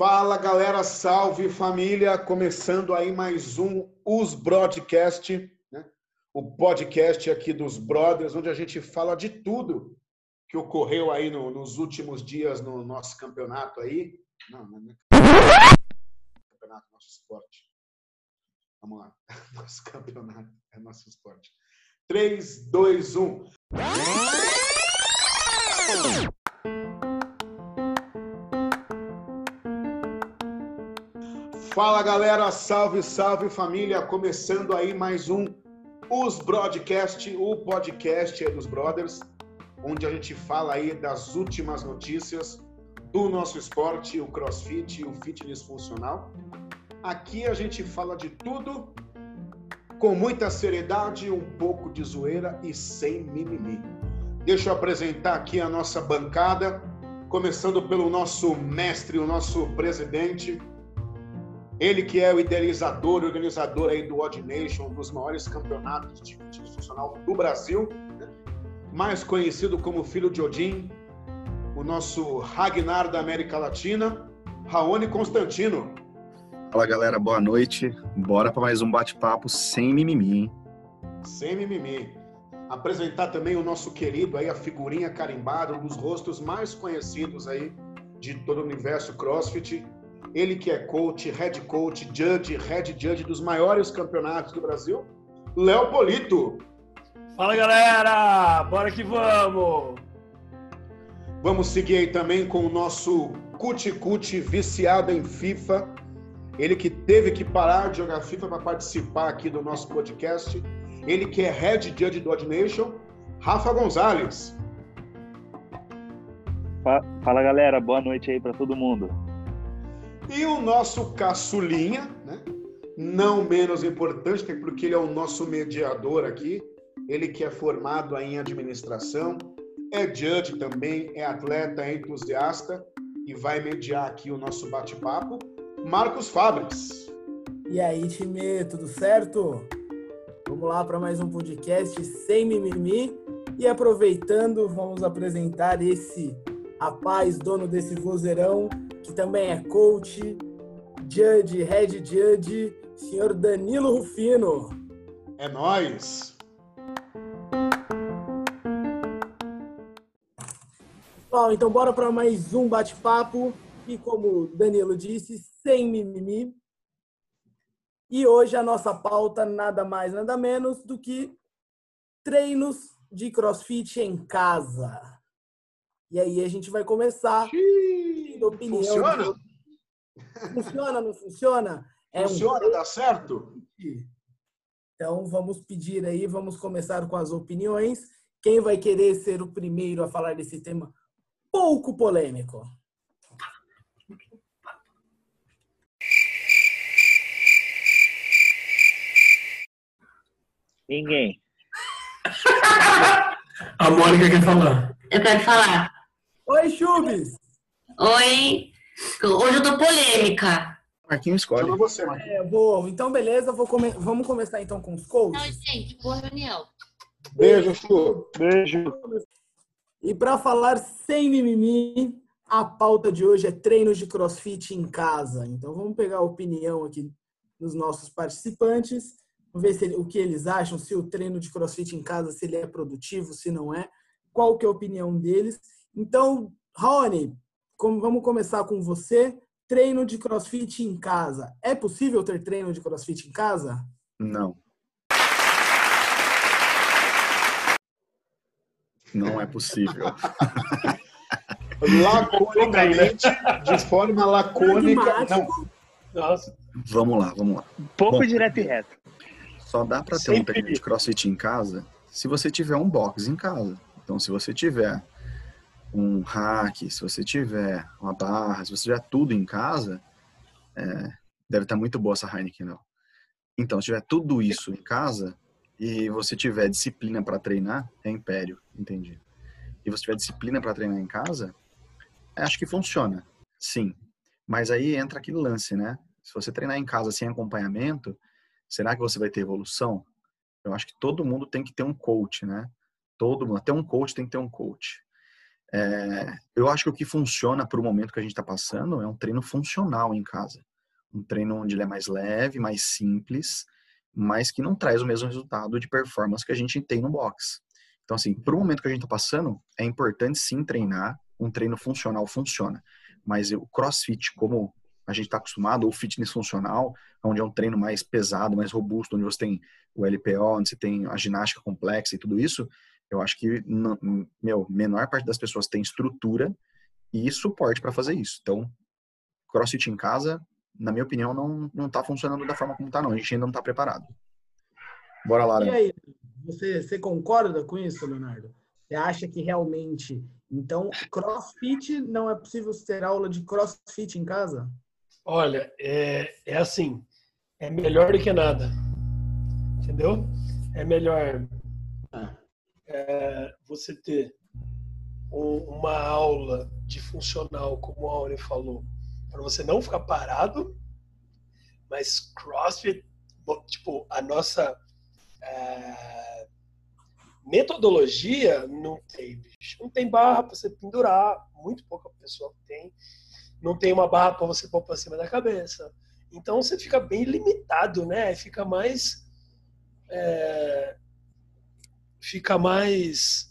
Fala galera, salve família! Começando aí mais um Os Broadcast, né? o podcast aqui dos Brothers, onde a gente fala de tudo que ocorreu aí no, nos últimos dias no nosso campeonato aí. Não, não é campeonato, nosso esporte. Vamos lá, nosso campeonato é nosso esporte. 3, 2, 1. Fala galera, salve, salve família, começando aí mais um Os Broadcast, o podcast dos Brothers, onde a gente fala aí das últimas notícias do nosso esporte, o crossfit, o fitness funcional. Aqui a gente fala de tudo com muita seriedade, um pouco de zoeira e sem mimimi. Deixa eu apresentar aqui a nossa bancada, começando pelo nosso mestre, o nosso presidente, ele que é o idealizador e organizador aí do Odd Nation, um dos maiores campeonatos de fitness funcional do Brasil, né? mais conhecido como Filho de Odin, o nosso Ragnar da América Latina, Raoni Constantino. Fala galera, boa noite. Bora para mais um bate-papo sem mimimi, hein? Sem mimimi. Apresentar também o nosso querido aí, a figurinha carimbada, um dos rostos mais conhecidos aí de todo o universo CrossFit, ele que é coach, head coach, judge, head judge dos maiores campeonatos do Brasil, Léo Polito. Fala galera, bora que vamos! Vamos seguir aí também com o nosso cuti-cuti viciado em FIFA. Ele que teve que parar de jogar FIFA para participar aqui do nosso podcast. Ele que é head judge do Odd Nation, Rafa Gonzalez. Fala galera, boa noite aí para todo mundo. E o nosso caçulinha, né? não menos importante, porque ele é o nosso mediador aqui, ele que é formado em administração, é judge também, é atleta, é entusiasta e vai mediar aqui o nosso bate-papo, Marcos Fabres. E aí, time, tudo certo? Vamos lá para mais um podcast sem mimimi e aproveitando, vamos apresentar esse rapaz, dono desse vozeirão, que também é coach, judge, head judge, senhor Danilo Rufino. É nós. Bom, então bora para mais um bate-papo e como o Danilo disse, sem mimimi. E hoje a nossa pauta nada mais, nada menos do que treinos de crossfit em casa. E aí a gente vai começar Xiii, opinião. Funciona? Funciona, não funciona? É funciona, um... dá certo? Então vamos pedir aí, vamos começar com as opiniões. Quem vai querer ser o primeiro a falar desse tema pouco polêmico? Ninguém. A Mônica quer falar. Eu quero falar. Oi, Chubis. Oi. Hoje eu tô polêmica. Marquinhos escolhe. Chama você, Marquinhos. É, vou. Então, beleza. Vou come... Vamos começar então com os coaches? Não, gente, boa reunião. Beijo, Chu. Beijo. E para falar sem mimimi, a pauta de hoje é treinos de crossfit em casa. Então, vamos pegar a opinião aqui dos nossos participantes. Vamos ver se ele, o que eles acham, se o treino de crossfit em casa, se ele é produtivo, se não é. Qual que é a opinião deles. Então, Rony, vamos começar com você. Treino de crossfit em casa. É possível ter treino de crossfit em casa? Não. Não é possível. Laconicamente, de forma lacônica. Não. Nossa. Vamos lá, vamos lá. Pouco Bom, direto e reto. Só dá para ter um treino de crossfit em casa se você tiver um box em casa. Então, se você tiver um hack, se você tiver uma barra, se você tiver tudo em casa, é, deve estar muito boa essa Heineken, não. Então, se tiver tudo isso em casa e você tiver disciplina para treinar, é império, entendi. E você tiver disciplina para treinar em casa, acho que funciona, sim. Mas aí entra aquele lance, né? Se você treinar em casa sem acompanhamento, será que você vai ter evolução? Eu acho que todo mundo tem que ter um coach, né? Todo mundo, até um coach tem que ter um coach. É, eu acho que o que funciona para o momento que a gente está passando é um treino funcional em casa. Um treino onde ele é mais leve, mais simples, mas que não traz o mesmo resultado de performance que a gente tem no box. Então, assim, para o momento que a gente está passando, é importante sim treinar. Um treino funcional funciona. Mas o crossfit, como a gente está acostumado, ou fitness funcional, onde é um treino mais pesado, mais robusto, onde você tem o LPO, onde você tem a ginástica complexa e tudo isso, eu acho que, meu, menor parte das pessoas tem estrutura e suporte para fazer isso. Então, crossfit em casa, na minha opinião, não, não tá funcionando da forma como está não. A gente ainda não está preparado. Bora lá, E aí, você, você concorda com isso, Leonardo? Você acha que realmente, então, crossfit não é possível ter aula de crossfit em casa? Olha, é, é assim, é melhor do que nada. Entendeu? É melhor é, você ter um, uma aula de funcional, como a Aure falou, para você não ficar parado, mas CrossFit, tipo, a nossa é, metodologia não tem. Não tem barra para você pendurar, muito pouca pessoa tem. Não tem uma barra para você pôr para cima da cabeça. Então você fica bem limitado, né? Fica mais. É, fica mais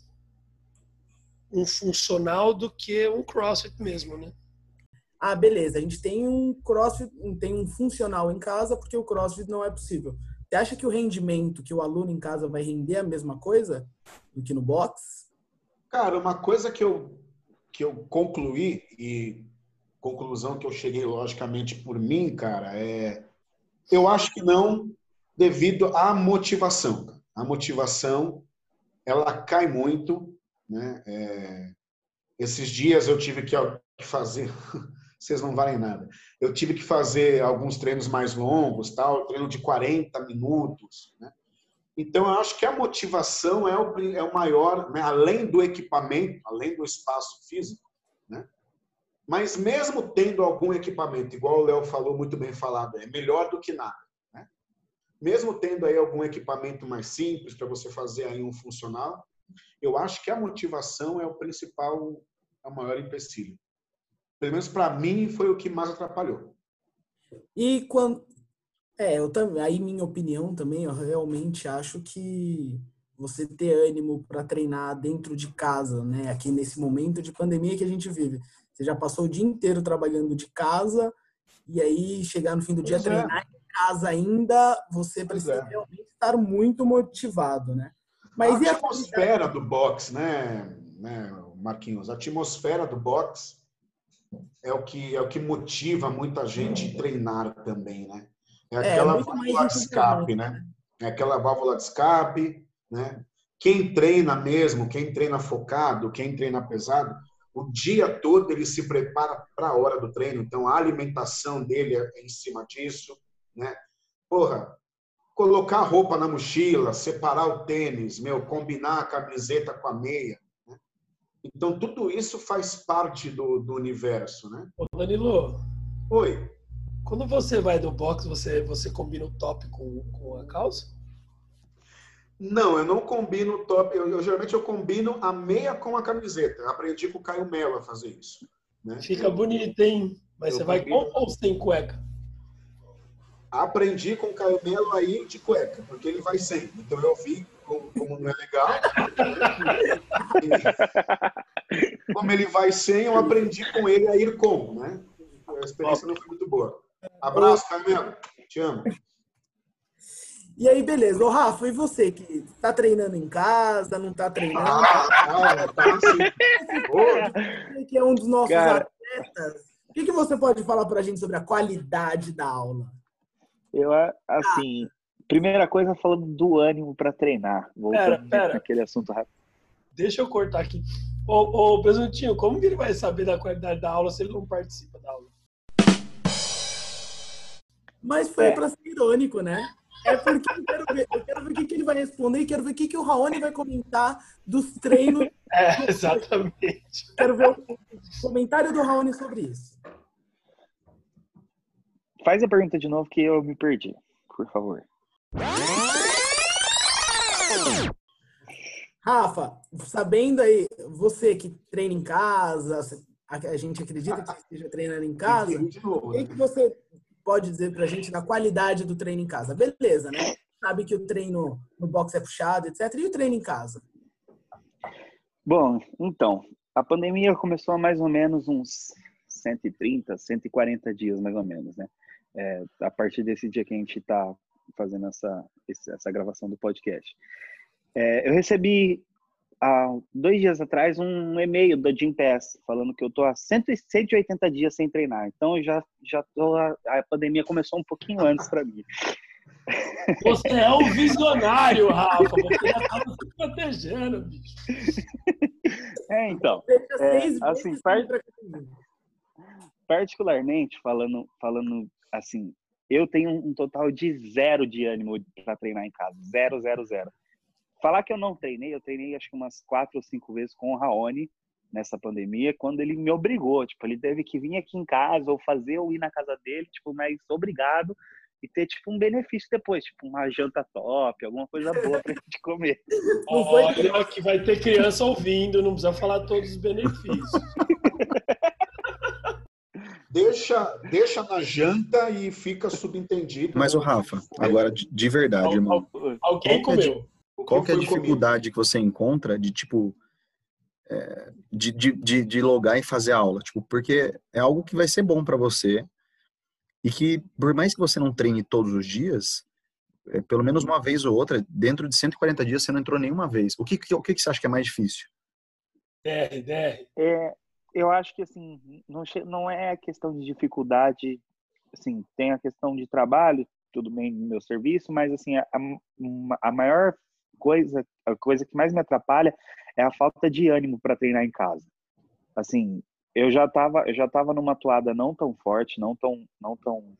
um funcional do que um CrossFit mesmo, né? Ah, beleza. A gente tem um CrossFit, tem um funcional em casa porque o CrossFit não é possível. Você acha que o rendimento que o aluno em casa vai render a mesma coisa do que no box? Cara, uma coisa que eu que eu concluí e conclusão que eu cheguei logicamente por mim, cara, é eu acho que não devido à motivação. A motivação ela cai muito, né? É, esses dias eu tive que fazer, vocês não valem nada. Eu tive que fazer alguns treinos mais longos, tal, treino de 40 minutos, né? Então, eu acho que a motivação é o, é o maior, né? além do equipamento, além do espaço físico, né? Mas mesmo tendo algum equipamento, igual o Léo falou muito bem falado, é melhor do que nada mesmo tendo aí algum equipamento mais simples para você fazer aí um funcional, eu acho que a motivação é o principal, é o maior empecilho. Pelo menos para mim foi o que mais atrapalhou. E quando é, eu também, aí minha opinião também, eu realmente acho que você ter ânimo para treinar dentro de casa, né? Aqui nesse momento de pandemia que a gente vive. Você já passou o dia inteiro trabalhando de casa e aí chegar no fim do dia pois é. treinar é casa ainda, você precisa é. realmente estar muito motivado, né? Mas a atmosfera do box, né, né, Marquinhos? A atmosfera do box é o que é o que motiva muita gente a treinar também, né? É, é aquela é, válvula de escape, né? É aquela válvula de escape, né? Quem treina mesmo, quem treina focado, quem treina pesado, o dia todo ele se prepara para a hora do treino. Então a alimentação dele é em cima disso né? Porra, colocar a roupa na mochila, separar o tênis, meu, combinar a camiseta com a meia. Né? Então, tudo isso faz parte do, do universo, né? Ô, Danilo. Oi. Quando você vai do box, você, você combina o top com, com a calça? Não, eu não combino o top. Eu, eu, geralmente eu combino a meia com a camiseta. Eu aprendi com o Caio Mello a fazer isso. Né? Fica bonito, hein? Mas eu você vai com ou sem cueca? Aprendi com o Caio Melo aí de cueca, porque ele vai sem. Então eu vi como, como não é legal. E, como ele vai sem, eu aprendi com ele a ir com, né? A experiência não foi muito boa. Abraço, Caio Melo. Te amo. E aí, beleza. Ô, Rafa, e você que tá treinando em casa, não tá treinando? Ah, tá sim. que é um dos nossos Cara... atletas. O que, que você pode falar pra gente sobre a qualidade da aula? Eu, assim, primeira coisa falando do ânimo para treinar. Voltando pera, pera. naquele assunto rápido. Deixa eu cortar aqui. Ô, ô, Presuntinho, como que ele vai saber da qualidade da aula se ele não participa da aula? Mas foi é. para ser irônico, né? É porque eu quero ver, eu quero ver o que, que ele vai responder e quero ver o que, que o Raoni vai comentar dos treinos. É, exatamente. Quero ver o comentário do Raoni sobre isso. Faz a pergunta de novo que eu me perdi, por favor. Rafa, sabendo aí, você que treina em casa, a gente acredita que você esteja treinando em casa, o que, que você pode dizer pra gente da qualidade do treino em casa? Beleza, né? Sabe que o treino no box é puxado, etc. E o treino em casa? Bom, então, a pandemia começou há mais ou menos uns 130, 140 dias, mais ou menos, né? É, a partir desse dia que a gente está fazendo essa, essa gravação do podcast. É, eu recebi há dois dias atrás um e-mail da Jim Pass falando que eu tô há 180 dias sem treinar. Então já já tô a, a pandemia começou um pouquinho antes para mim. Você é um visionário, Rafa. Você já estava se protegendo, bicho. É, então. É, assim, particularmente falando, falando assim, eu tenho um total de zero de ânimo para treinar em casa. Zero, zero, zero. Falar que eu não treinei, eu treinei acho que umas quatro ou cinco vezes com o Raoni nessa pandemia, quando ele me obrigou. Tipo, ele teve que vir aqui em casa ou fazer ou ir na casa dele, tipo, mas obrigado e ter tipo um benefício depois, tipo uma janta top, alguma coisa boa pra gente comer. Olha que vai ter criança ouvindo, não precisa falar todos os benefícios. deixa, deixa na janta e fica subentendido. Mas o Rafa, agora de, de verdade, irmão. Alguém qual comeu. É, qual que é a dificuldade comido? que você encontra de tipo é, de, de, de, de logar e fazer aula? Tipo, porque é algo que vai ser bom para você e que por mais que você não treine todos os dias, é, pelo menos uma vez ou outra, dentro de 140 dias você não entrou nenhuma vez. O que, que, o que, que você acha que é mais difícil? DR, DR. É, eu acho que assim não, não é questão de dificuldade assim tem a questão de trabalho tudo bem no meu serviço mas assim a, a maior coisa a coisa que mais me atrapalha é a falta de ânimo para treinar em casa. Assim eu já estava eu já tava numa atuada não tão forte não tão não tão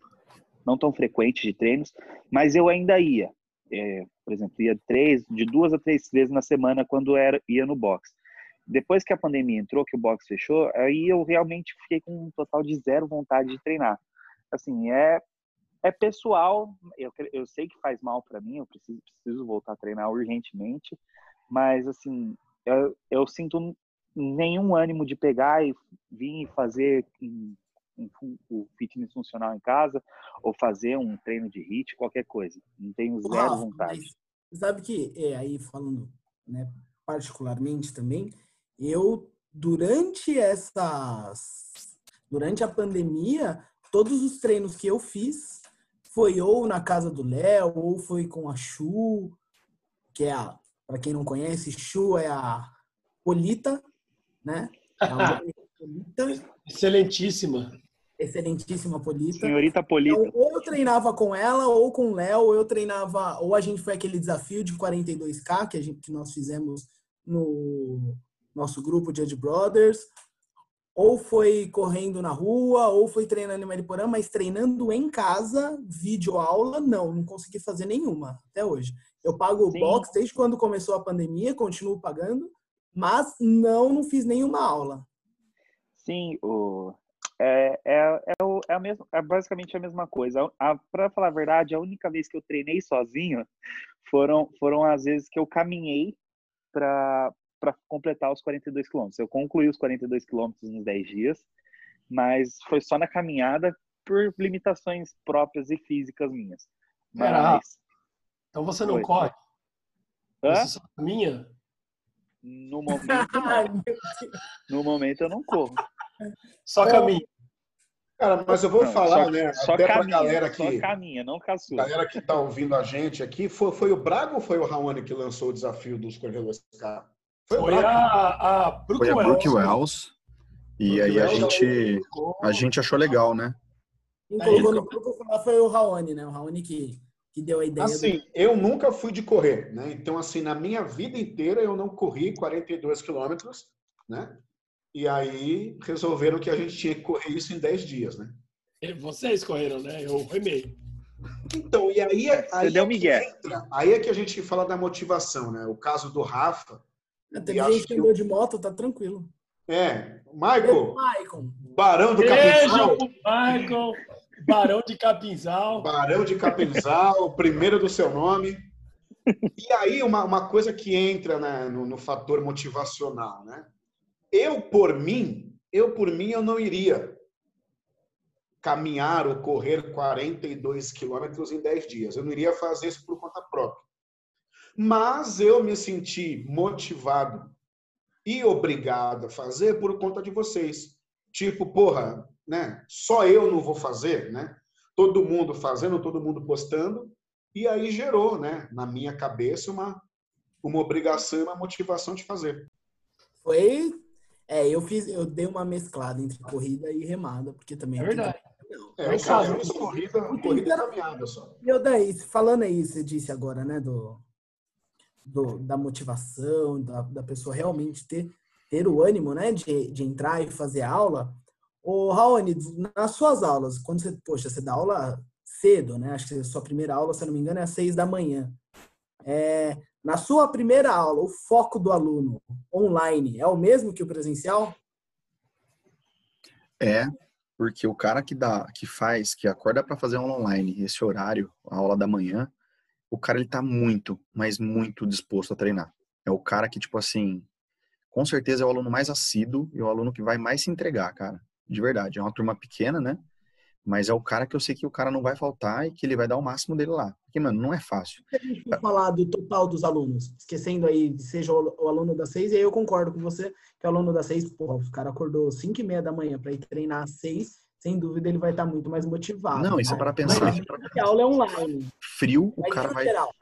não tão frequente de treinos mas eu ainda ia. É, por exemplo ia três de duas a três vezes na semana quando era ia no box depois que a pandemia entrou, que o box fechou, aí eu realmente fiquei com um total de zero vontade de treinar. Assim, é é pessoal, eu, eu sei que faz mal para mim, eu preciso, preciso voltar a treinar urgentemente, mas assim, eu, eu sinto nenhum ânimo de pegar e vir fazer um, um, o fitness funcional em casa ou fazer um treino de HIIT, qualquer coisa. Não tenho zero Rafa, vontade. Sabe que, é, aí falando né, particularmente também, eu, durante essas. Durante a pandemia, todos os treinos que eu fiz foi ou na casa do Léo, ou foi com a Chu, que é a. Para quem não conhece, Chu é a Polita, né? É a Polita. Excelentíssima. Excelentíssima Polita. Senhorita Polita. Então, ou eu treinava com ela, ou com o Léo, ou eu treinava. Ou a gente foi aquele desafio de 42K que, a gente, que nós fizemos no, nosso grupo de Ed Brothers, ou foi correndo na rua, ou foi treinando em Mariporã, mas treinando em casa, vídeo aula, não, não consegui fazer nenhuma até hoje. Eu pago o box desde quando começou a pandemia, continuo pagando, mas não, não fiz nenhuma aula. Sim, o, é, é, é, o, é, a mesma, é basicamente a mesma coisa. Para falar a verdade, a única vez que eu treinei sozinho foram, foram as vezes que eu caminhei para para completar os 42 quilômetros. Eu concluí os 42 quilômetros nos 10 dias, mas foi só na caminhada por limitações próprias e físicas minhas. Mas... então você não foi. corre? Hã? Você só caminha? No momento, no momento eu não corro. Só caminha. Cara, mas eu vou não, falar, só, né? Só até caminha, pra galera que. Só caminha, não caçou. Galera que tá ouvindo a gente aqui, foi, foi o Braga ou foi o Raoni que lançou o desafio dos 42K? Foi, a, a Brooke Foi a Brooke Wells. Wells. E Brooke aí a gente, a gente achou legal, né? Quem colocou no grupo foi o Raoni, né? O Raoni que, que deu a ideia. Assim, do... eu nunca fui de correr, né? Então, assim, na minha vida inteira eu não corri 42 quilômetros, né? E aí resolveram que a gente tinha que correr isso em 10 dias, né? Vocês correram, né? Eu remei. Então, e aí, aí, Você deu é entra, aí é que a gente fala da motivação, né? O caso do Rafa, tem gente que andou de moto, tá tranquilo. É. Michael. Michael. Barão do Capinzal. E aí, uma, uma coisa que entra né, no, no fator motivacional, né? Eu, por mim, eu, por mim, eu não iria caminhar ou correr 42 quilômetros em 10 dias. Eu não iria fazer isso por conta própria. Mas eu me senti motivado e obrigado a fazer por conta de vocês. Tipo, porra, né? Só eu não vou fazer, né? Todo mundo fazendo, todo mundo postando. E aí gerou, né, na minha cabeça, uma, uma obrigação e uma motivação de fazer. Foi. É, eu fiz, eu dei uma mesclada entre corrida e remada, porque também. É verdade. É, eu só fiz corrida, corrida e caminhada só. E eu daí, falando aí, você disse agora, né, do, do da motivação, da, da pessoa realmente ter, ter o ânimo, né, de, de entrar e fazer aula. Ô, Raoni, nas suas aulas, quando você, poxa, você dá aula cedo, né? Acho que a sua primeira aula, se não me engano, é às seis da manhã. É, na sua primeira aula, o foco do aluno online é o mesmo que o presencial? É, porque o cara que dá, que faz, que acorda para fazer aula online, esse horário, a aula da manhã, o cara ele tá muito, mas muito disposto a treinar. É o cara que tipo assim, com certeza é o aluno mais assíduo e o aluno que vai mais se entregar, cara. De verdade, é uma turma pequena, né? Mas é o cara que eu sei que o cara não vai faltar e que ele vai dar o máximo dele lá. Porque, mano, não é fácil. Se a gente falar do total dos alunos, esquecendo aí, seja o, aluno da seis, e aí eu concordo com você que o aluno da seis, porra, o cara acordou cinco e meia da manhã para ir treinar às seis, sem dúvida ele vai estar muito mais motivado. Não, isso é né? para pensar. Mas a aula é online. Frio, o cara vai, geral,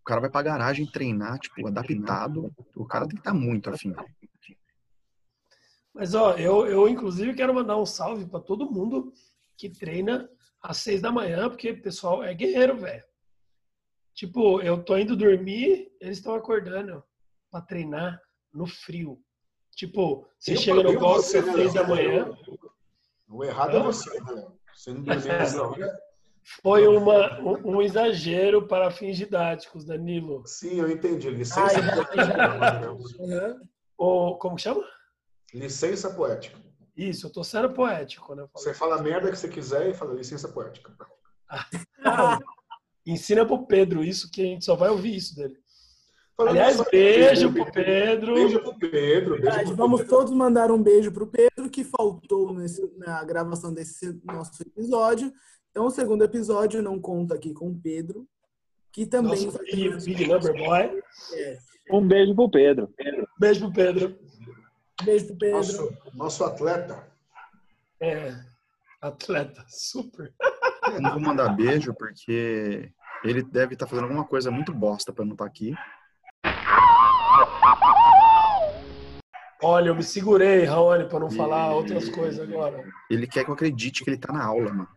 o cara vai pra garagem treinar, tipo, adaptado. O cara tem que estar muito afim. Mas, ó, eu, eu inclusive quero mandar um salve para todo mundo que treina às seis da manhã, porque o pessoal é guerreiro, velho. Tipo, eu tô indo dormir, eles estão acordando para treinar no frio. Tipo, você Eu chega no você, às né, seis da manhã, O errado é você, né? Você não nessa hora. foi uma, um, um exagero para fins didáticos, Danilo. Sim, eu entendi. Ah, Licença já- poética. Uhum. O, como que chama? Licença poética. Isso, eu tô sendo poético falo. Você fala a merda que você quiser e fala licença poética. Ensina pro Pedro isso, que a gente só vai ouvir isso dele. Aliás, beijo pro Pedro. Beijo pro Pedro. Beijo Verdade, pro Vamos Pedro. todos mandar um beijo pro Pedro, que faltou nesse- na gravação desse nosso episódio. Então, o segundo episódio não conta aqui com o Pedro, que também Nosso vai big, ter- big boy. Um beijo pro Pedro. Beijo pro Pedro. Beijo pro Pedro. Nosso, nosso atleta. É, atleta, super. Eu não vou mandar beijo porque ele deve estar fazendo alguma coisa muito bosta pra não estar aqui. Olha, eu me segurei, Raoni, para não falar outras coisas agora. Ele quer que eu acredite que ele tá na aula, mano.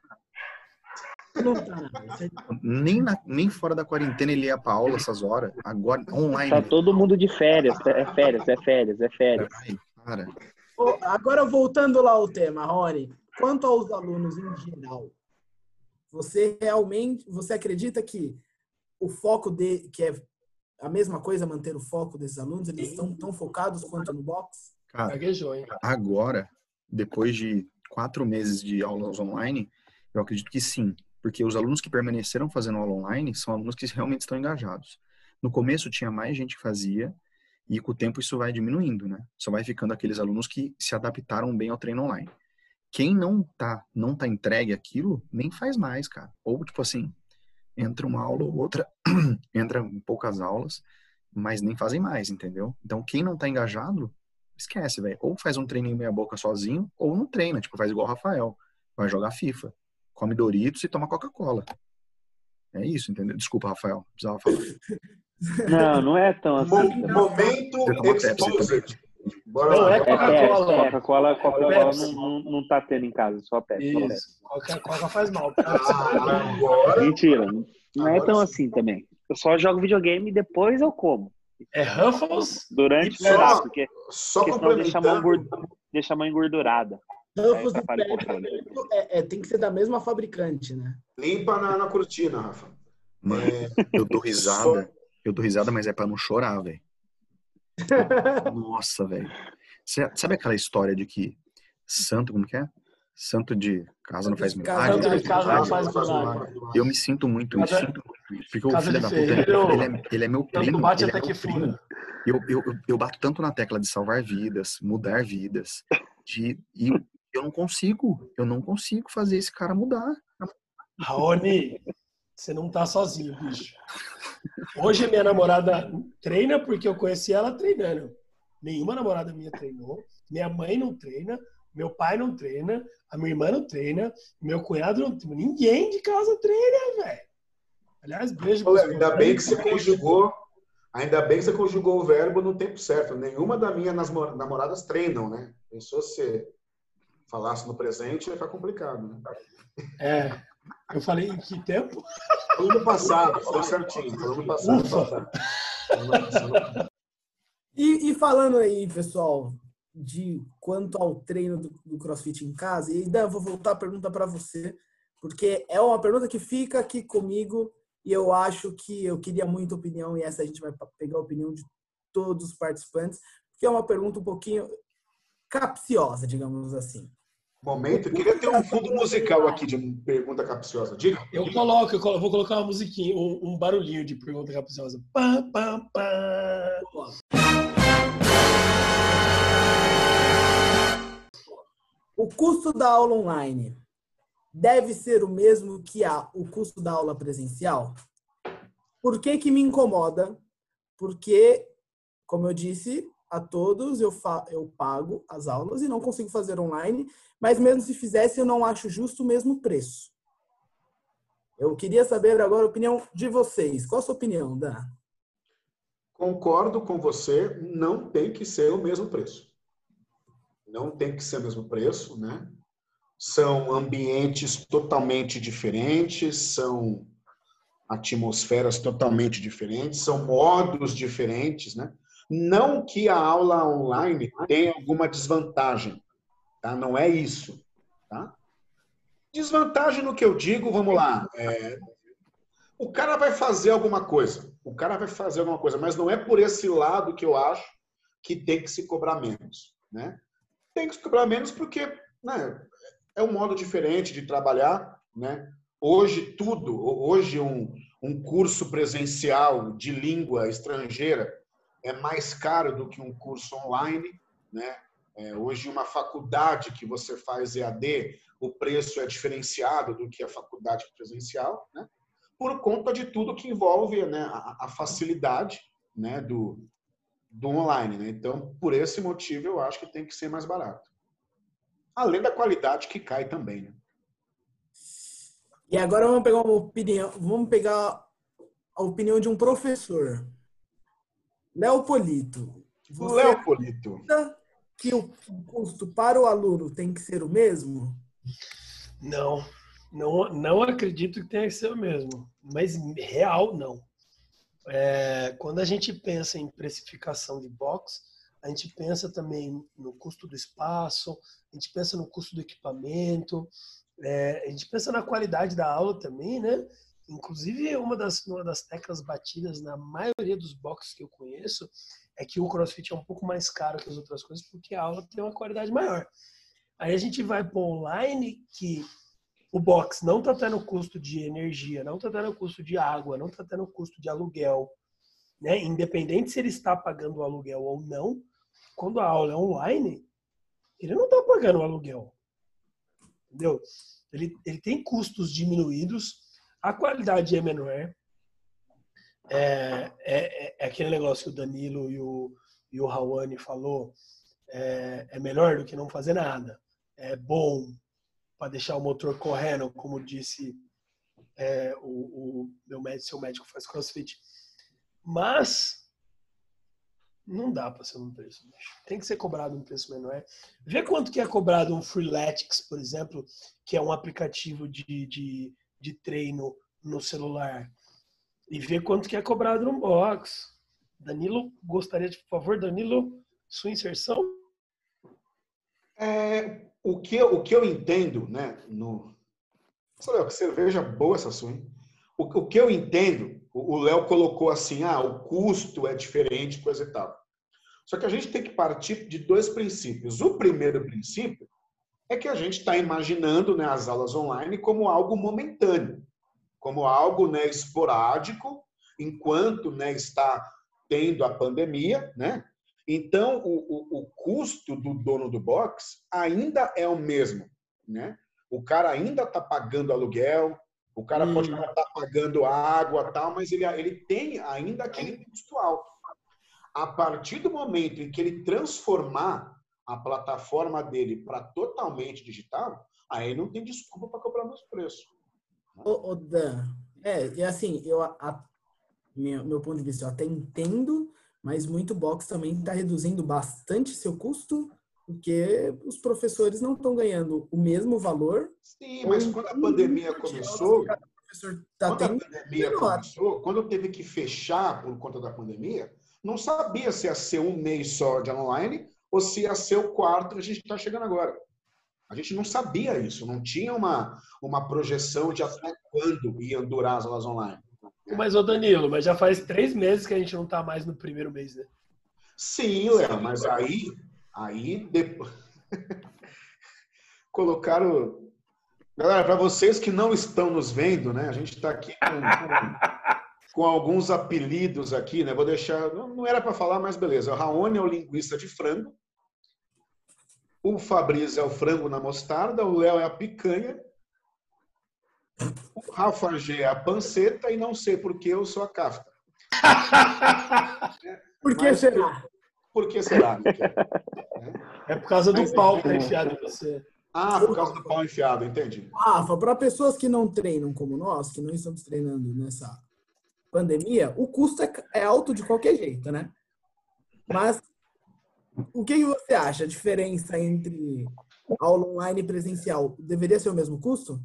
Não tá nada. Você- Nem, na- nem fora da quarentena ele ia pra aula essas horas. Agora, online. Tá todo mundo de férias. É férias, é férias, é férias. Ai, para. Agora, voltando lá ao tema, Rony, quanto aos alunos em geral, você realmente, você acredita que o foco de, que é a mesma coisa, manter o foco desses alunos, eles estão tão focados quanto no box? Cara, agora, depois de quatro meses de aulas online, eu acredito que sim. Porque os alunos que permaneceram fazendo aula online são alunos que realmente estão engajados. No começo tinha mais gente que fazia, e com o tempo isso vai diminuindo, né? Só vai ficando aqueles alunos que se adaptaram bem ao treino online. Quem não tá, não tá entregue aquilo, nem faz mais, cara. Ou tipo assim, entra uma aula ou outra, entra em poucas aulas, mas nem fazem mais, entendeu? Então quem não tá engajado, esquece, velho. Ou faz um treininho meia boca sozinho, ou não treina, tipo, faz igual o Rafael. Vai jogar FIFA, come Doritos e toma Coca-Cola. É isso, entendeu? Desculpa, Rafael, precisava falar. Não, não é tão assim. Momento exposed. Bora Não, lá. é É Coca-Cola. Pepsi, Coca-Cola, Coca-Cola Pepsi. não, não, não tá tendo em casa, só Pepsi. Isso. Coca, Coca faz mal. Ah, agora, Mentira, não é Agora tão sim. assim também. Eu só jogo videogame e depois eu como. É Ruffles? Durante dá, só- porque, só porque senão deixa a, mão complementando. engord- deixa a mão engordurada. Ruffles e o é, é, tem que ser da mesma fabricante, né? Limpa na, na cortina, Rafa. Mano, É, eu dou risada, eu dou risada, mas é pra não chorar, velho. Nossa, velho. Sabe aquela história de que santo, como que é? Santo de Casa não faz Casa milagre. Santo de casa não faz milagre. Eu me sinto muito, me Casa- sinto muito. Porque o casa filho da puta, ele, ele é, ele é meu primo. bate ele até é que meu primo. Eu, eu, eu- bato tanto na tecla de salvar vidas, mudar vidas, de, e eu, eu não consigo, eu não consigo fazer esse cara mudar. Raoni, você não tá sozinho, bicho. Hoje minha namorada treina porque eu conheci ela treinando. Nenhuma namorada minha treinou. Minha mãe não treina. Meu pai não treina. A minha irmã não treina. Meu cunhado não treina. Ninguém de casa treina, velho. Aliás, beijo. Olha, ainda bem que você conjugou, ainda bem que você conjugou o verbo no tempo certo. Nenhuma das minhas nasmo- namoradas treinam, né? Pensou se você falasse no presente, ia ficar complicado, né? É. Eu falei em que tempo? Falou no passado, falou certinho. Falou no passado. Ufa. Falou no passado. E, e falando aí, pessoal, de quanto ao treino do, do CrossFit em casa, e ainda vou voltar a pergunta para você, porque é uma pergunta que fica aqui comigo e eu acho que eu queria muita opinião, e essa a gente vai pegar a opinião de todos os participantes, porque é uma pergunta um pouquinho capciosa, digamos assim. Momento, eu queria ter um fundo musical aqui de pergunta capciosa. Diga. Eu coloco, eu colo- vou colocar uma musiquinha, um, um barulhinho de pergunta capciosa. Pam, pam, pam. O custo da aula online deve ser o mesmo que a, o custo da aula presencial? Por que que me incomoda? Porque, como eu disse a todos, eu, eu pago as aulas e não consigo fazer online, mas mesmo se fizesse, eu não acho justo o mesmo preço. Eu queria saber agora a opinião de vocês. Qual a sua opinião, Dan? Concordo com você, não tem que ser o mesmo preço. Não tem que ser o mesmo preço, né? São ambientes totalmente diferentes, são atmosferas totalmente diferentes, são modos diferentes, né? Não que a aula online tenha alguma desvantagem, tá? Não é isso, tá? Desvantagem no que eu digo, vamos lá, é, o cara vai fazer alguma coisa, o cara vai fazer alguma coisa, mas não é por esse lado que eu acho que tem que se cobrar menos, né? Tem que se cobrar menos porque né, é um modo diferente de trabalhar, né? Hoje tudo, hoje um, um curso presencial de língua estrangeira é mais caro do que um curso online, né? É, hoje uma faculdade que você faz EAD, o preço é diferenciado do que a faculdade presencial, né? por conta de tudo que envolve né, a, a facilidade né, do, do online. Né? Então, por esse motivo, eu acho que tem que ser mais barato. Além da qualidade que cai também. Né? E agora vamos pegar uma opinião, vamos pegar a opinião de um professor. Léo Polito. Você Léo Polito. acha que o custo para o aluno tem que ser o mesmo? Não, não, não acredito que tenha que ser o mesmo. Mas real, não. É, quando a gente pensa em precificação de box, a gente pensa também no custo do espaço, a gente pensa no custo do equipamento, é, a gente pensa na qualidade da aula também, né? Inclusive, uma das, uma das teclas batidas na maioria dos boxes que eu conheço é que o CrossFit é um pouco mais caro que as outras coisas porque a aula tem uma qualidade maior. Aí a gente vai para online que o box não está tendo custo de energia, não está tendo custo de água, não está tendo custo de aluguel, né? Independente se ele está pagando o aluguel ou não, quando a aula é online, ele não está pagando o aluguel, entendeu? Ele, ele tem custos diminuídos, a qualidade é menor. É, é, é aquele negócio que o Danilo e o, e o Rawane falou, é, é melhor do que não fazer nada. É bom para deixar o motor correndo, como disse é, o, o, meu médico, seu médico faz crossfit. Mas não dá para ser um preço. Tem que ser cobrado um preço menor. Vê quanto que é cobrado um Freeletics, por exemplo, que é um aplicativo de, de, de treino no celular. E vê quanto que é cobrado no box. Danilo, gostaria de, por favor, Danilo, sua inserção? É, o, que, eu- o que eu entendo, né? No... Olha, que cerveja boa essa sua, hein? O, o que eu entendo, o Léo colocou assim, ah, o custo é diferente, coisa e tal. Só que a gente tem que partir de dois princípios. O primeiro princípio é que a gente está imaginando né, as aulas online como algo momentâneo, como algo né, esporádico, enquanto né, está tendo a pandemia, né? Então, o, o, o, custo do dono do box ainda é o mesmo, né? O cara ainda está pagando aluguel, o cara hum. pode estar tá pagando água tal, mas ele, ele tem ainda aquele custo alto. A partir do momento em que ele transformar a plataforma dele para totalmente digital, aí não tem desculpa para cobrar meus preços. Ô, ô, Dan, é, e assim, eu, a, meu, meu ponto de vista, eu até entendo, mas muito box também está reduzindo bastante seu custo, porque os professores não estão ganhando o mesmo valor. Sim, mas quando a pandemia começou, tá quando a pandemia começou, quando teve que fechar por conta da pandemia, não sabia se ia ser um mês só de online ou se ia ser o quarto que a gente está chegando agora. A gente não sabia isso, não tinha uma, uma projeção de até quando iam durar as aulas online. Mas, ô Danilo, mas já faz três meses que a gente não está mais no primeiro mês, né? Sim, Léo, mas aí, aí depois... colocaram. Galera, para vocês que não estão nos vendo, né? A gente está aqui com, com, com, alguns apelidos aqui, né? Vou deixar. Não, não era para falar, mas beleza. O Raoni é o linguiça de frango. O Fabrício é o frango na mostarda. O Léo é a picanha. O Rafa G é a panceta e não sei por que eu sou a cafta. por que Mas, será? Por que será? É por causa do Mas, pau que tá enfiado em você. Ah, por causa do pau enfiado, entendi. Rafa, para pessoas que não treinam como nós, que não estamos treinando nessa pandemia, o custo é, é alto de qualquer jeito, né? Mas o que você acha? A diferença entre aula online e presencial deveria ser o mesmo custo?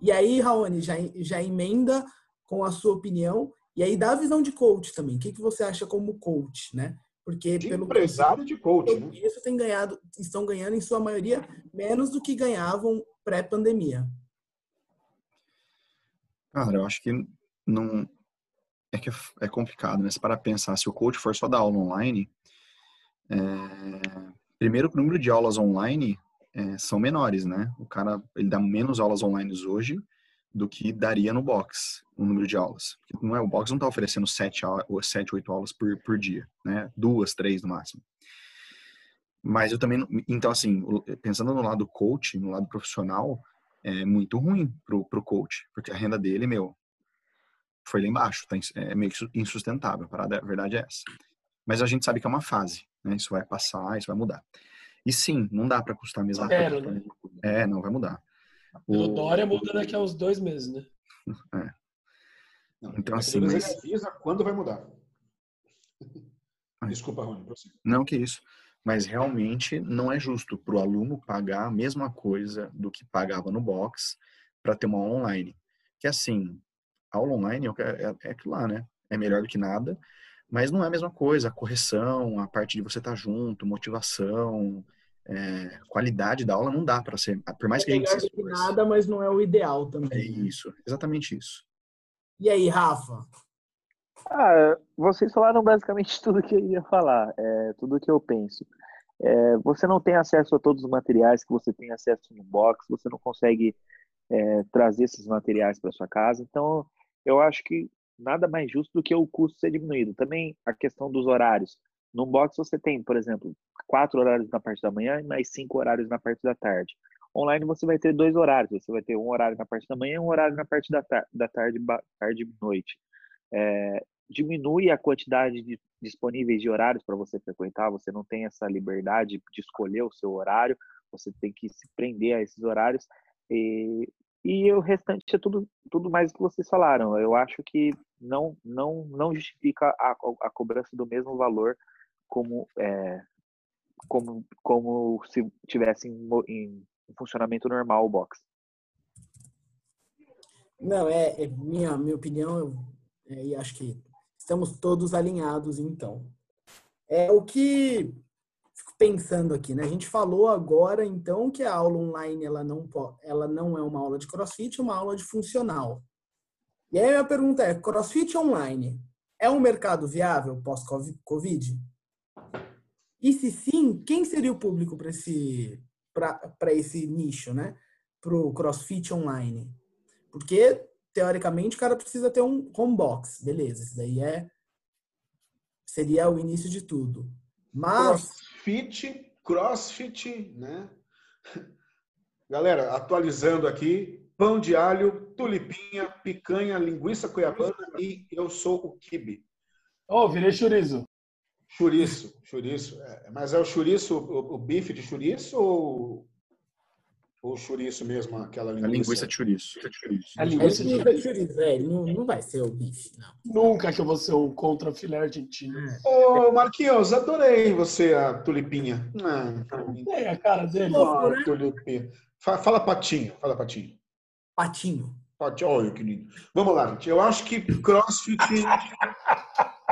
E aí, Raoni, já, já emenda com a sua opinião e aí dá a visão de coach também. O que, que você acha como coach, né? Porque de pelo empresário de coach, né? Isso tem ganhado, estão ganhando em sua maioria menos do que ganhavam pré-pandemia. Cara, eu acho que não é que é complicado, né? Se para pensar, se o coach for só dar aula online, é... primeiro o número de aulas online é, são menores, né? O cara ele dá menos aulas online hoje do que daria no box, o número de aulas. Não é, o box não está oferecendo sete, sete, oito aulas por, por dia, né? Duas, três no máximo. Mas eu também, então assim, pensando no lado coach, no lado profissional, é muito ruim pro, pro coach, porque a renda dele, meu, foi lá embaixo, tá, é meio que insustentável, a, parada, a verdade é essa. Mas a gente sabe que é uma fase, né? Isso vai passar, isso vai mudar. E sim, não dá para custar a mesma Espero, coisa. Né? É, não vai mudar. O Dória muda daqui a uns dois meses, né? É. então, assim. Mas... Ele avisa quando vai mudar. Desculpa, Rony, Não, que isso. Mas realmente não é justo para o aluno pagar a mesma coisa do que pagava no box para ter uma aula online. Que assim, aula online é, é, é aquilo lá, né? É melhor do que nada, mas não é a mesma coisa. A correção, a parte de você estar tá junto, motivação, é, qualidade da aula não dá para ser. Por mais é que a gente se esforce. nada, mas não é o ideal também. É né? isso, exatamente isso. E aí, Rafa? Ah, vocês falaram basicamente tudo que eu ia falar, é, tudo que eu penso. É, você não tem acesso a todos os materiais que você tem acesso no box, você não consegue é, trazer esses materiais para sua casa. Então, eu acho que nada mais justo do que o custo ser diminuído. Também a questão dos horários. No box você tem, por exemplo, quatro horários na parte da manhã e mais cinco horários na parte da tarde. Online você vai ter dois horários. Você vai ter um horário na parte da manhã e um horário na parte da, tar da tarde, tarde e noite. É, diminui a quantidade de disponíveis de horários para você frequentar. Você não tem essa liberdade de escolher o seu horário. Você tem que se prender a esses horários. E e o restante é tudo, tudo mais que vocês falaram. Eu acho que não, não, não justifica a, a cobrança do mesmo valor como, é, como, como se tivesse em, em, funcionamento normal o box. Não, é, é minha, minha opinião, é, e acho que estamos todos alinhados então. É o que pensando aqui, né? A gente falou agora, então, que a aula online ela não, ela não é uma aula de crossfit, é uma aula de funcional. E aí a pergunta é, crossfit online é um mercado viável pós-Covid? E se sim, quem seria o público para esse, para esse nicho, né? Para o CrossFit online? Porque, teoricamente, o cara precisa ter um home box. Beleza, isso daí é seria o início de tudo. Mas. Crossfit, crossfit, né? Galera, atualizando aqui, pão de alho, tulipinha, picanha, linguiça cuiabana e eu sou o kibe. Oh, virei chorizo. Chouriço, chouriço. É, mas é o chouriço, o, o, bife de chouriço ou o chouriço mesmo, aquela linguiça? A linguiça de chouriço. A linguiça de chouriço, é, não, não vai ser o bife, não. Nunca que eu vou ser um contra filé argentino. É. Ô, Marquinhos, adorei você, a tulipinha. Ah, é a cara dele. Ah, né? tulipinha. Fala patinho, fala patinho. Patinho. Patinho, olha que lindo. Vamos lá, gente. Eu acho que crossfit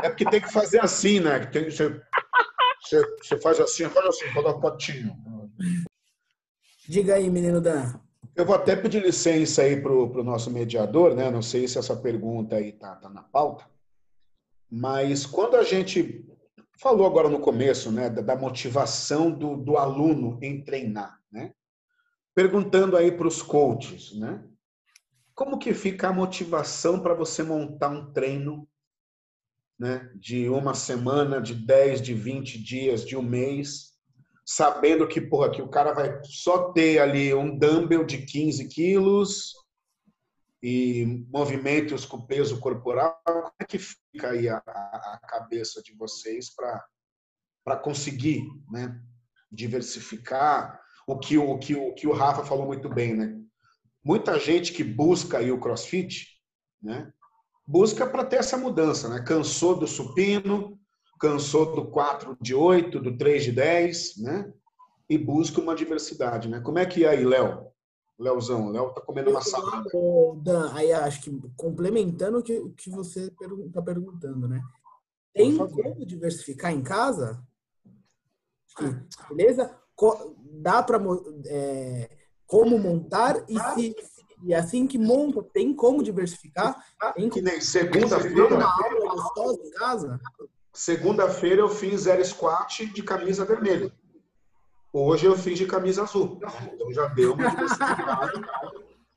é porque tem que fazer assim, né? Tem, você, você, você faz assim, faz assim, dar patinho. Diga aí, menino Dan. Eu vou até pedir licença aí para o nosso mediador, né? Não sei se essa pergunta aí tá, tá na pauta, mas quando a gente falou agora no começo, né, da, da motivação do, do aluno em treinar, né? Perguntando aí para os coaches, né? Como que fica a motivação para você montar um treino né, de uma semana, de 10, de 20 dias, de um mês, sabendo que, porra, que o cara vai só ter ali um dumbbell de 15 quilos e movimentos com peso corporal, como é que fica aí a, a cabeça de vocês para conseguir né, diversificar o que o, que, o que o Rafa falou muito bem, né? Muita gente que busca aí o CrossFit, né? Busca para ter essa mudança, né? Cansou do supino, cansou do 4 de 8, do 3 de 10, né? E busca uma diversidade, né? Como é que é aí, Léo? Léozão, Léo tá comendo uma salada. Dan, aí acho que complementando o que, o que você está perguntando, né? Tem como diversificar em casa? Beleza? Dá para é, como montar e se e assim que monta, tem como diversificar? Tem que nem segunda-feira. Uma aula gostosa em casa? Segunda-feira eu fiz zero squat de camisa vermelha. Hoje eu fiz de camisa azul. Então já deu uma diversificada.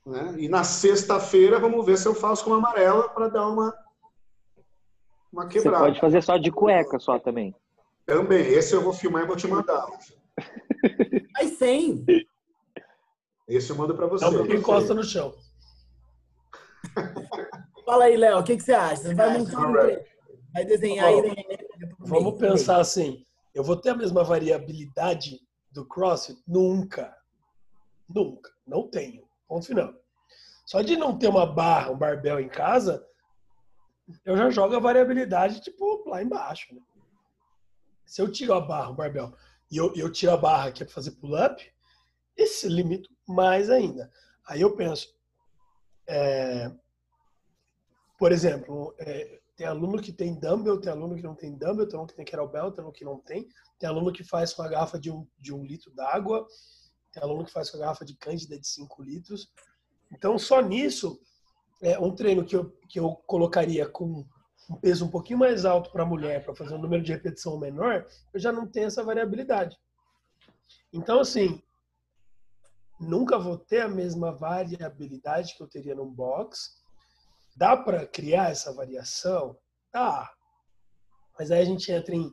né? E na sexta-feira vamos ver se eu faço com amarela para dar uma, uma quebrada. Você pode fazer só de cueca só também. Também. Esse eu vou filmar e vou te mandar. Aí sem. Esse eu mando para você. Não, porque encosta no chão. Fala aí, Léo, o que, que você acha? Você vai montar um Vai desenhar aí. Né? Vamos pensar assim. Eu vou ter a mesma variabilidade do CrossFit? Nunca. Nunca. Não tenho. Ponto final. Só de não ter uma barra, um barbel em casa, eu já jogo a variabilidade, tipo, lá embaixo. Né? Se eu tiro a barra, o barbel, e eu, eu tiro a barra aqui para fazer pull-up, esse limito mais ainda. Aí eu penso, é, por exemplo, é, tem aluno que tem dumbbell, tem aluno que não tem dumbbell, tem aluno que tem kettlebell, tem aluno que não tem, tem aluno que faz com a garrafa de um, de um litro d'água, tem aluno que faz com a garrafa de cândida de 5 litros. Então, só nisso, é, um treino que eu, que eu colocaria com um peso um pouquinho mais alto para a mulher, para fazer um número de repetição menor, eu já não tenho essa variabilidade. Então, assim, nunca vou ter a mesma variabilidade que eu teria num box, Dá para criar essa variação? Dá. Mas aí a gente entra em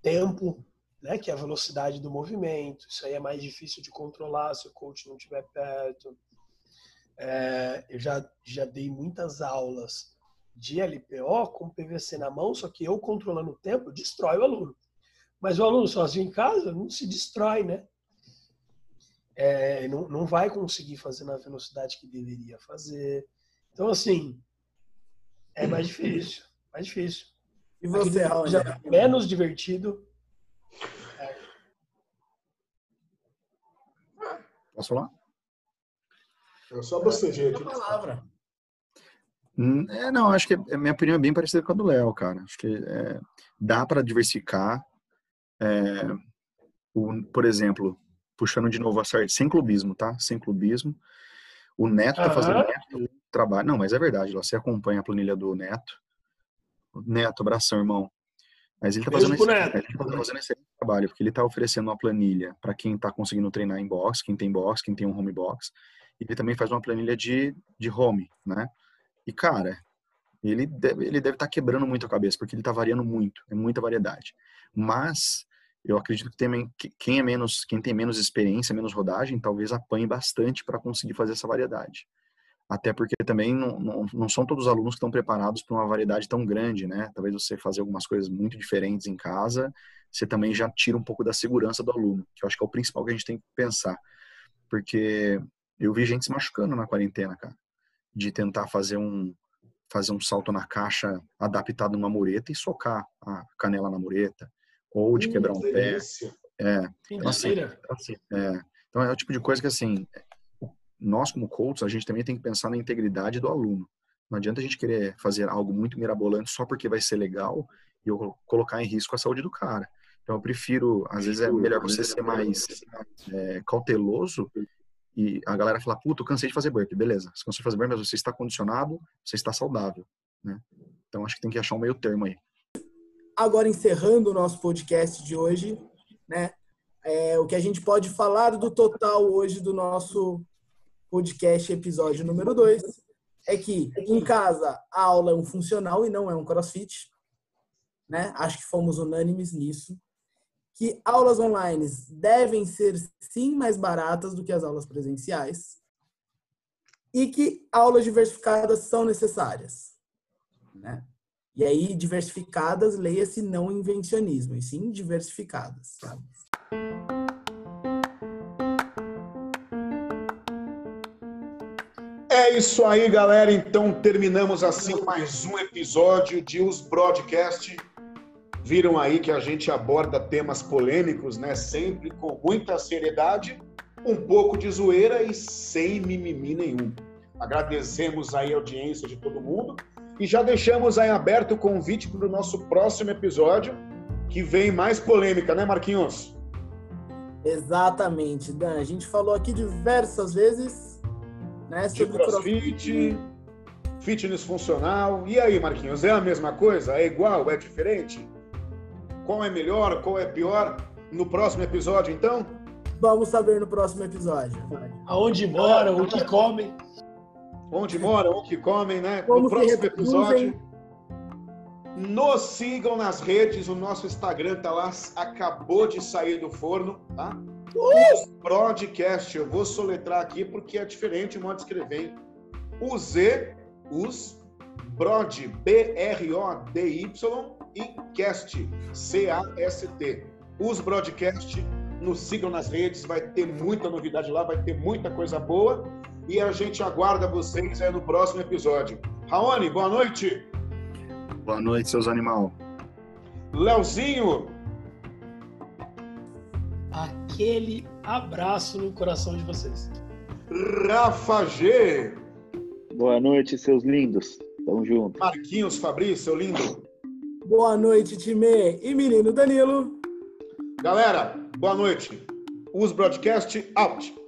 tempo, né, que é a velocidade do movimento. Isso aí é mais difícil de controlar se o coach não estiver perto. É, eu já, já dei muitas aulas de LPO com PVC na mão, só que eu controlando o tempo destrói o aluno. Mas o aluno sozinho em casa não se destrói, né? É, não, não vai conseguir fazer na velocidade que deveria fazer. Então, assim, é mais difícil. Mais difícil. E você, Raul? Já é menos divertido. É. Posso falar? Eu só bocejei aqui. palavra. Hum, é, não, acho que a minha opinião é bem parecida com a do Léo, cara. Acho que é, dá para diversificar. É, o, por exemplo, puxando de novo a série, sem clubismo, tá? Sem clubismo. O Neto tá fazendo trabalho. Não, mas é verdade, você acompanha a planilha do Neto. Neto, abração, irmão. Mas ele tá fazendo, esse, ele tá fazendo esse trabalho, porque ele está oferecendo uma planilha para quem está conseguindo treinar em box, quem tem box, quem tem um home box, ele também faz uma planilha de, de home, né? E, cara, ele deve ele deve estar tá quebrando muito a cabeça, porque ele está variando muito, é muita variedade. Mas eu acredito que tem, quem é menos, quem tem menos experiência, menos rodagem, talvez apanhe bastante para conseguir fazer essa variedade. Até porque também não, não, não são todos os alunos que estão preparados para uma variedade tão grande, né? Talvez você fazer algumas coisas muito diferentes em casa, você também já tira um pouco da segurança do aluno, que eu acho que é o principal que a gente tem que pensar. Porque eu vi gente se machucando na quarentena, cara, de tentar fazer um fazer um salto na caixa adaptado numa mureta e socar a canela na mureta, ou de quebrar um pé. É, então, assim, assim, é, então é o tipo de coisa que assim, nós como coaches, a gente também tem que pensar na integridade do aluno. Não adianta a gente querer fazer algo muito mirabolante só porque vai ser legal e eu colocar em risco a saúde do cara. Então eu prefiro, às vezes é melhor você ser mais é, cauteloso e a galera falar, puta, eu cansei de fazer burpee, beleza. Você cansou de fazer burpee, mas você está condicionado, você está saudável, né? Então acho que tem que achar um meio termo aí. Agora encerrando o nosso podcast de hoje, né? É, o que a gente pode falar do total hoje do nosso podcast episódio número 2 é que em casa a aula é um funcional e não é um crossfit. Né? Acho que fomos unânimes nisso. Que aulas online devem ser sim mais baratas do que as aulas presenciais. E que aulas diversificadas são necessárias. Né? E aí, diversificadas, leia-se não invencionismo, e sim diversificadas. É isso aí, galera. Então terminamos assim mais um episódio de Os Broadcast. Viram aí que a gente aborda temas polêmicos, né? Sempre com muita seriedade, um pouco de zoeira e sem mimimi nenhum. Agradecemos aí a audiência de todo mundo e já deixamos aí aberto o convite para o nosso próximo episódio, que vem mais polêmica, né, Marquinhos? Exatamente, Dan. A gente falou aqui diversas vezes né? De crossfit, fitness funcional. E aí, Marquinhos, é a mesma coisa? É igual? É diferente? Qual é melhor? Qual é pior? No próximo episódio, então? Vamos saber no próximo episódio. Aonde moram, o que comem. Onde moram, o que comem, né? Como no próximo episódio. Nos sigam nas redes, o nosso Instagram tá lá, acabou de sair do forno, tá? Os broadcast, eu vou soletrar aqui porque é diferente o modo de escrever. O Z, os, brod, B-R-O-D-Y e cast, C-A-S-T. Os broadcast, nos sigam nas redes, vai ter muita novidade lá, vai ter muita coisa boa e a gente aguarda vocês aí no próximo episódio. Raoni, boa noite. Boa noite, seus animal. Leozinho, aquele abraço no coração de vocês. Rafa G. Boa noite, seus lindos. Tamo junto. Marquinhos Fabrício, seu lindo. Boa noite, time e menino Danilo. Galera, boa noite. Os broadcast out.